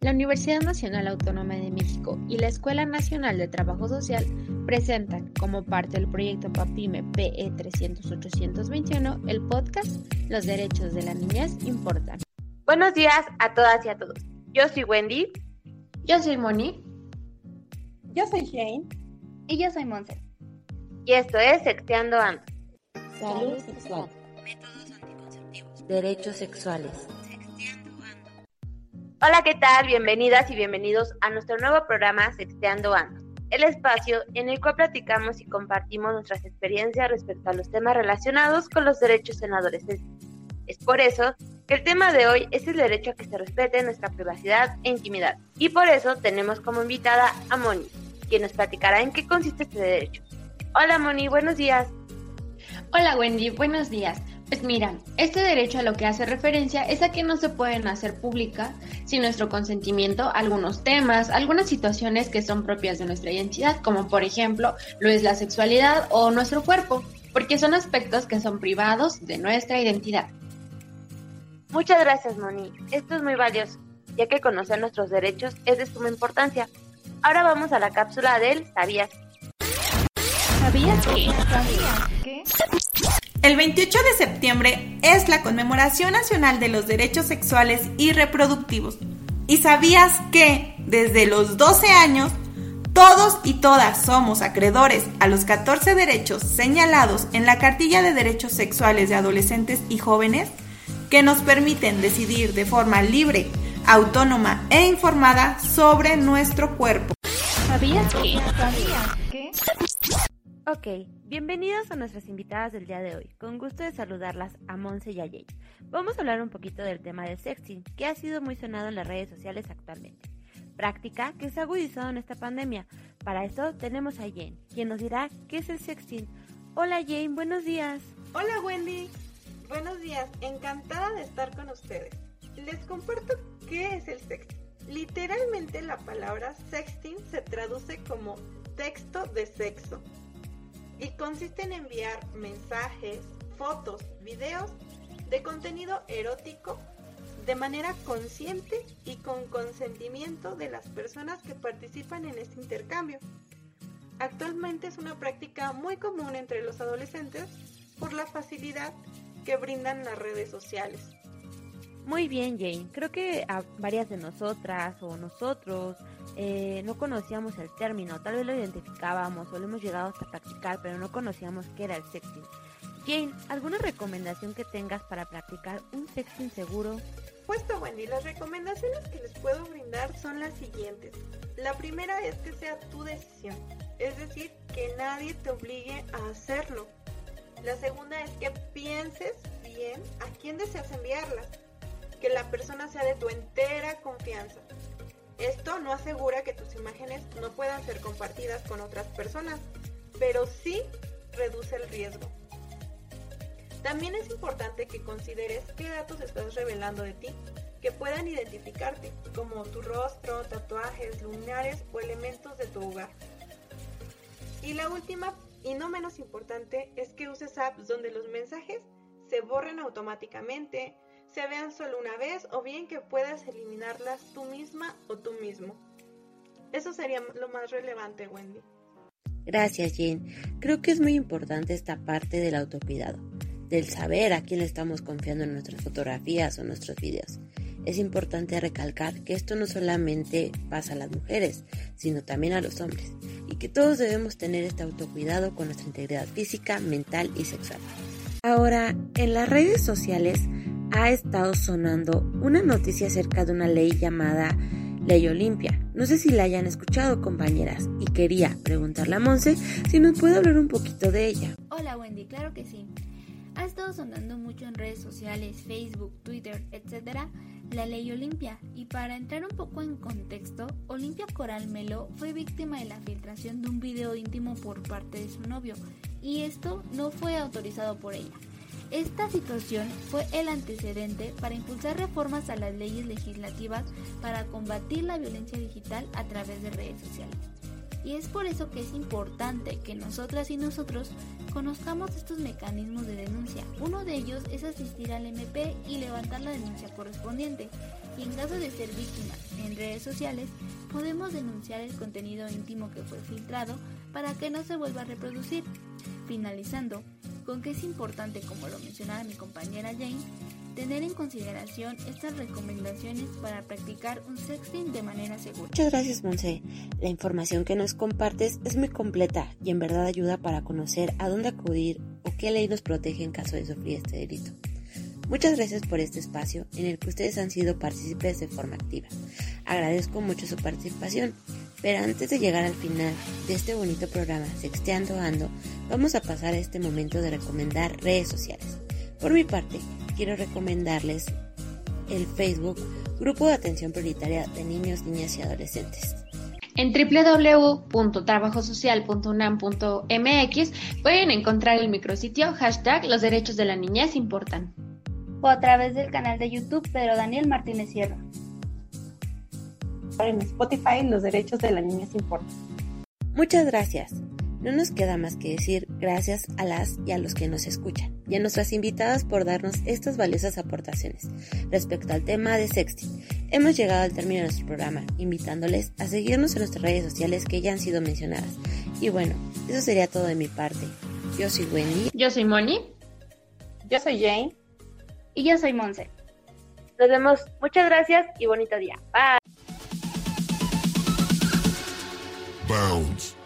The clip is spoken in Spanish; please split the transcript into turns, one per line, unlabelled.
La Universidad Nacional Autónoma de México y la Escuela Nacional de Trabajo Social presentan, como parte del proyecto PAPIME PE 300-821, el podcast Los Derechos de la Niñez Importan.
Buenos días a todas y a todos. Yo soy Wendy.
Yo soy Moni.
Yo soy Jane.
Y yo soy Monse.
Y esto es Sexteando Ando.
Salud sexual.
Métodos anticonceptivos.
Derechos sexuales.
Hola, ¿qué tal? Bienvenidas y bienvenidos a nuestro nuevo programa Sexteando Ando, el espacio en el cual platicamos y compartimos nuestras experiencias respecto a los temas relacionados con los derechos en la adolescencia. Es por eso que el tema de hoy es el derecho a que se respete nuestra privacidad e intimidad. Y por eso tenemos como invitada a Moni, quien nos platicará en qué consiste este derecho. Hola Moni, buenos días.
Hola Wendy, buenos días. Pues mira, este derecho a lo que hace referencia es a que no se pueden hacer públicas sin nuestro consentimiento algunos temas, algunas situaciones que son propias de nuestra identidad, como por ejemplo lo es la sexualidad o nuestro cuerpo, porque son aspectos que son privados de nuestra identidad.
Muchas gracias Moni, esto es muy valioso, ya que conocer nuestros derechos es de suma importancia. Ahora vamos a la cápsula del ¿Sabías?
¿Sabías que?
¿Sabías qué?
El 28 de septiembre es la conmemoración nacional de los derechos sexuales y reproductivos. ¿Y sabías que desde los 12 años todos y todas somos acreedores a los 14 derechos señalados en la Cartilla de Derechos Sexuales de Adolescentes y Jóvenes que nos permiten decidir de forma libre, autónoma e informada sobre nuestro cuerpo?
¿Sabías que?
¿Sabías qué?
Ok, bienvenidos a nuestras invitadas del día de hoy. Con gusto de saludarlas a Monse y a Jay. Vamos a hablar un poquito del tema del sexting, que ha sido muy sonado en las redes sociales actualmente. Práctica que se ha agudizado en esta pandemia. Para esto tenemos a Jane, quien nos dirá qué es el sexting. Hola Jane, buenos días.
Hola Wendy, buenos días, encantada de estar con ustedes. Les comparto qué es el sexting. Literalmente la palabra sexting se traduce como texto de sexo y consiste en enviar mensajes, fotos, videos de contenido erótico de manera consciente y con consentimiento de las personas que participan en este intercambio. Actualmente es una práctica muy común entre los adolescentes por la facilidad que brindan las redes sociales.
Muy bien Jane, creo que a varias de nosotras o nosotros eh, no conocíamos el término, tal vez lo identificábamos o lo hemos llegado hasta practicar, pero no conocíamos qué era el sexting. Jane, ¿alguna recomendación que tengas para practicar un sexting seguro?
Puesto Wendy, las recomendaciones que les puedo brindar son las siguientes. La primera es que sea tu decisión, es decir, que nadie te obligue a hacerlo. La segunda es que pienses bien a quién deseas enviarlas, que la persona sea de tu entera confianza. Esto no asegura que tus imágenes no puedan ser compartidas con otras personas, pero sí reduce el riesgo. También es importante que consideres qué datos estás revelando de ti que puedan identificarte, como tu rostro, tatuajes, lunares o elementos de tu hogar. Y la última, y no menos importante, es que uses apps donde los mensajes se borren automáticamente, se vean solo una vez o bien que puedas eliminarlas tú misma o tú mismo. Eso sería lo más relevante, Wendy.
Gracias, Jane. Creo que es muy importante esta parte del autocuidado, del saber a quién le estamos confiando en nuestras fotografías o nuestros videos. Es importante recalcar que esto no solamente pasa a las mujeres, sino también a los hombres, y que todos debemos tener este autocuidado con nuestra integridad física, mental y sexual. Ahora, en las redes sociales ha estado sonando una noticia acerca de una ley llamada Ley Olimpia. No sé si la hayan escuchado, compañeras, y quería preguntarle a Monse si nos puede hablar un poquito de ella.
Hola Wendy, claro que sí. Ha estado sonando mucho en redes sociales, Facebook, Twitter, etc. la ley Olimpia. Y para entrar un poco en contexto, Olimpia Coral Melo fue víctima de la filtración de un video íntimo por parte de su novio. Y esto no fue autorizado por ella. Esta situación fue el antecedente para impulsar reformas a las leyes legislativas para combatir la violencia digital a través de redes sociales. Y es por eso que es importante que nosotras y nosotros conozcamos estos mecanismos de denuncia. Uno de ellos es asistir al MP y levantar la denuncia correspondiente. Y en caso de ser víctima en redes sociales, podemos denunciar el contenido íntimo que fue filtrado para que no se vuelva a reproducir. Finalizando, con que es importante, como lo mencionaba mi compañera Jane, tener en consideración estas recomendaciones para practicar un sexting de manera segura.
Muchas gracias, Monse. La información que nos compartes es muy completa y en verdad ayuda para conocer a dónde acudir o qué ley nos protege en caso de sufrir este delito. Muchas gracias por este espacio en el que ustedes han sido partícipes de forma activa. Agradezco mucho su participación, pero antes de llegar al final de este bonito programa Sexteando Ando, vamos a pasar a este momento de recomendar redes sociales. Por mi parte, quiero recomendarles el Facebook Grupo de Atención Prioritaria de Niños, Niñas y Adolescentes.
En www.trabajosocial.unam.mx pueden encontrar el micrositio hashtag Los Derechos de la Niñez Importan.
O a través del canal de YouTube Pedro Daniel Martínez Sierra.
En Spotify Los Derechos de la Niñez Importan.
Muchas gracias. No nos queda más que decir gracias a las y a los que nos escuchan y a nuestras invitadas por darnos estas valiosas aportaciones respecto al tema de sexting. Hemos llegado al término de nuestro programa, invitándoles a seguirnos en nuestras redes sociales que ya han sido mencionadas. Y bueno, eso sería todo de mi parte. Yo soy Wendy.
Yo soy Moni.
Yo soy Jane.
Y yo soy Monse.
Nos vemos. Muchas gracias y bonito día. Bye.
bounds.